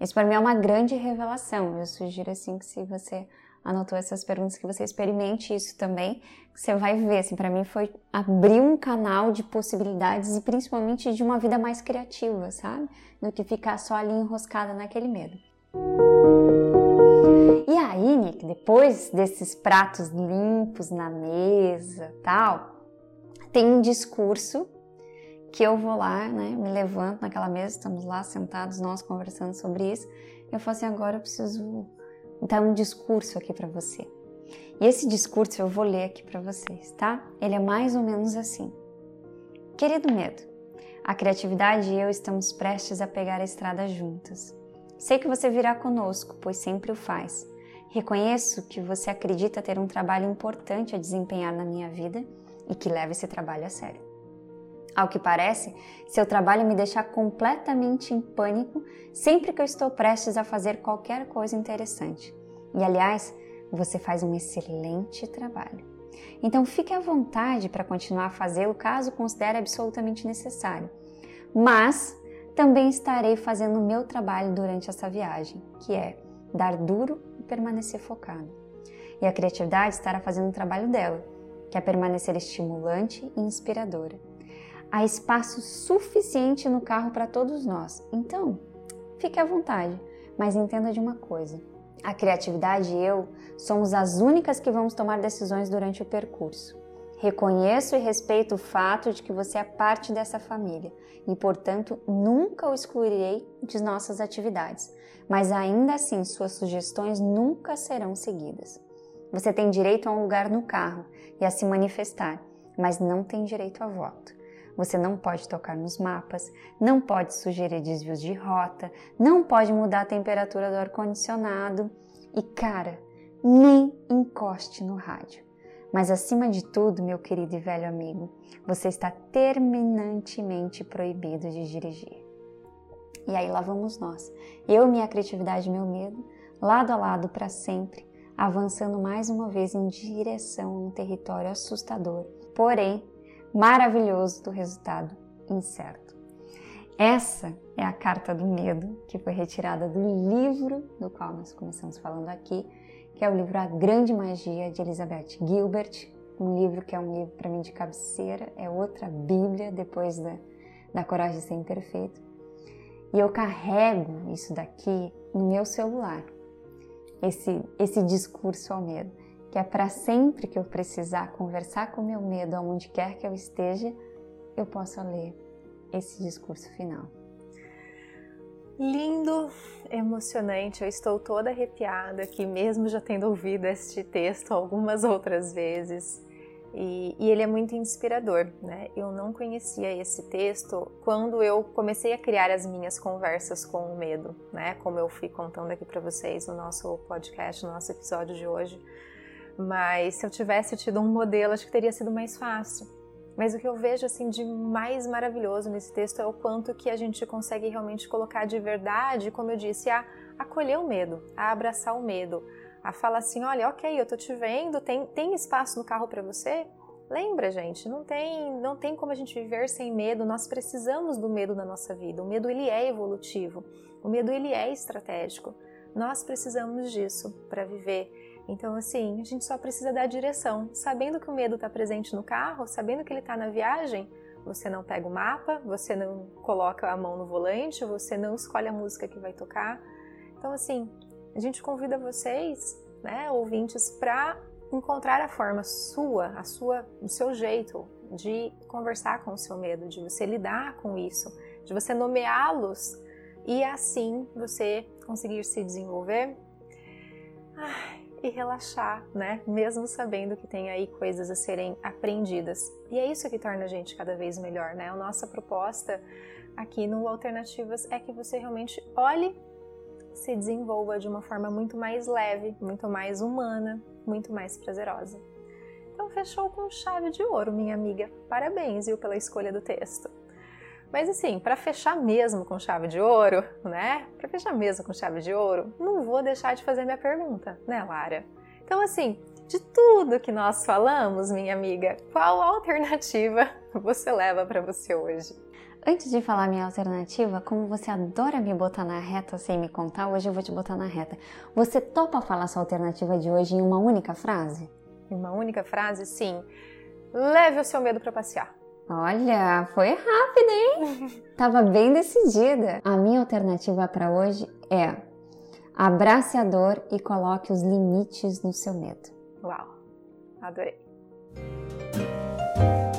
S2: Isso para mim é uma grande revelação. Eu sugiro assim que se você anotou essas perguntas, que você experimente isso também. Você vai ver, assim, para mim foi abrir um canal de possibilidades e principalmente de uma vida mais criativa, sabe? Do que ficar só ali enroscada naquele medo. Depois desses pratos limpos na mesa, tal, tem um discurso que eu vou lá, né, me levanto naquela mesa, estamos lá sentados nós conversando sobre isso, eu falo assim, agora eu preciso dar um discurso aqui para você. E esse discurso eu vou ler aqui para vocês, tá? Ele é mais ou menos assim. Querido medo, a criatividade e eu estamos prestes a pegar a estrada juntas. Sei que você virá conosco, pois sempre o faz. Reconheço que você acredita ter um trabalho importante a desempenhar na minha vida e que leva esse trabalho a sério. Ao que parece, seu trabalho me deixa completamente em pânico sempre que eu estou prestes a fazer qualquer coisa interessante. E aliás, você faz um excelente trabalho. Então fique à vontade para continuar a fazê-lo caso considere absolutamente necessário. Mas também estarei fazendo o meu trabalho durante essa viagem, que é dar duro permanecer focado. E a criatividade estará fazendo o trabalho dela, que é permanecer estimulante e inspiradora há espaço suficiente no carro para todos nós. Então, fique à vontade, mas entenda de uma coisa: a criatividade e eu somos as únicas que vamos tomar decisões durante o percurso. Reconheço e respeito o fato de que você é parte dessa família e, portanto, nunca o excluirei de nossas atividades, mas ainda assim suas sugestões nunca serão seguidas. Você tem direito a um lugar no carro e a se manifestar, mas não tem direito a voto. Você não pode tocar nos mapas, não pode sugerir desvios de rota, não pode mudar a temperatura do ar-condicionado e, cara, nem encoste no rádio. Mas acima de tudo, meu querido e velho amigo, você está terminantemente proibido de dirigir. E aí lá vamos nós, eu, minha criatividade e meu medo, lado a lado para sempre, avançando mais uma vez em direção a um território assustador, porém maravilhoso do resultado incerto. Essa é a carta do medo que foi retirada do livro do qual nós começamos falando aqui, que é o livro A Grande Magia de Elizabeth Gilbert, um livro que é um livro para mim de cabeceira, é outra Bíblia depois da, da Coragem de Ser Imperfeito. E eu carrego isso daqui no meu celular, esse, esse discurso ao medo que é para sempre que eu precisar conversar com meu medo aonde quer que eu esteja, eu possa ler esse discurso final.
S1: Lindo, emocionante, eu estou toda arrepiada aqui, mesmo já tendo ouvido este texto algumas outras vezes. E, e, ele é muito inspirador, né? Eu não conhecia esse texto quando eu comecei a criar as minhas conversas com o medo, né? Como eu fui contando aqui para vocês no nosso podcast, no nosso episódio de hoje. Mas se eu tivesse tido um modelo, acho que teria sido mais fácil. Mas o que eu vejo assim de mais maravilhoso nesse texto é o quanto que a gente consegue realmente colocar de verdade, como eu disse, a acolher o medo, a abraçar o medo, a falar assim, olha, ok, eu tô te vendo, tem, tem espaço no carro para você? Lembra, gente, não tem, não tem como a gente viver sem medo, nós precisamos do medo na nossa vida. O medo ele é evolutivo, o medo ele é estratégico. Nós precisamos disso para viver. Então, assim, a gente só precisa dar direção. Sabendo que o medo está presente no carro, sabendo que ele está na viagem, você não pega o mapa, você não coloca a mão no volante, você não escolhe a música que vai tocar. Então, assim, a gente convida vocês, né, ouvintes, para encontrar a forma sua, a sua, o seu jeito de conversar com o seu medo, de você lidar com isso, de você nomeá-los e assim você conseguir se desenvolver ai, e relaxar, né? Mesmo sabendo que tem aí coisas a serem aprendidas. E é isso que torna a gente cada vez melhor, né? A nossa proposta aqui no Alternativas é que você realmente olhe se desenvolva de uma forma muito mais leve, muito mais humana, muito mais prazerosa. Então fechou com chave de ouro, minha amiga. Parabéns, viu, pela escolha do texto. Mas assim, para fechar mesmo com chave de ouro, né? Para fechar mesmo com chave de ouro, não vou deixar de fazer minha pergunta, né, Lara? Então assim, de tudo que nós falamos, minha amiga, qual alternativa [LAUGHS] você leva para você hoje?
S2: Antes de falar minha alternativa, como você adora me botar na reta sem me contar, hoje eu vou te botar na reta. Você topa falar sua alternativa de hoje em uma única frase?
S1: Em uma única frase, sim. Leve o seu medo para passear.
S2: Olha, foi rápido, hein? [LAUGHS] Tava bem decidida. A minha alternativa para hoje é abrace a dor e coloque os limites no seu medo.
S1: Uau, adorei.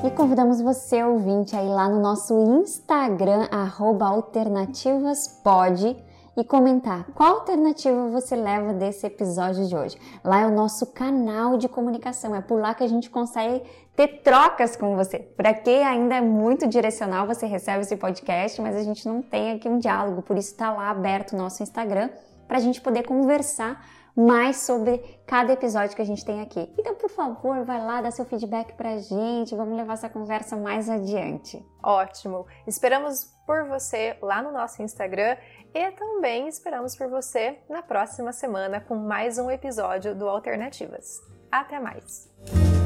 S2: E convidamos você, ouvinte, a ir lá no nosso Instagram, alternativaspod, e comentar qual alternativa você leva desse episódio de hoje. Lá é o nosso canal de comunicação, é por lá que a gente consegue ter trocas com você. Para quem ainda é muito direcional, você recebe esse podcast, mas a gente não tem aqui um diálogo, por isso está lá aberto o nosso Instagram para a gente poder conversar mais sobre cada episódio que a gente tem aqui. Então, por favor, vai lá, dá seu feedback pra gente, vamos levar essa conversa mais adiante.
S1: Ótimo! Esperamos por você lá no nosso Instagram e também esperamos por você na próxima semana com mais um episódio do Alternativas. Até mais!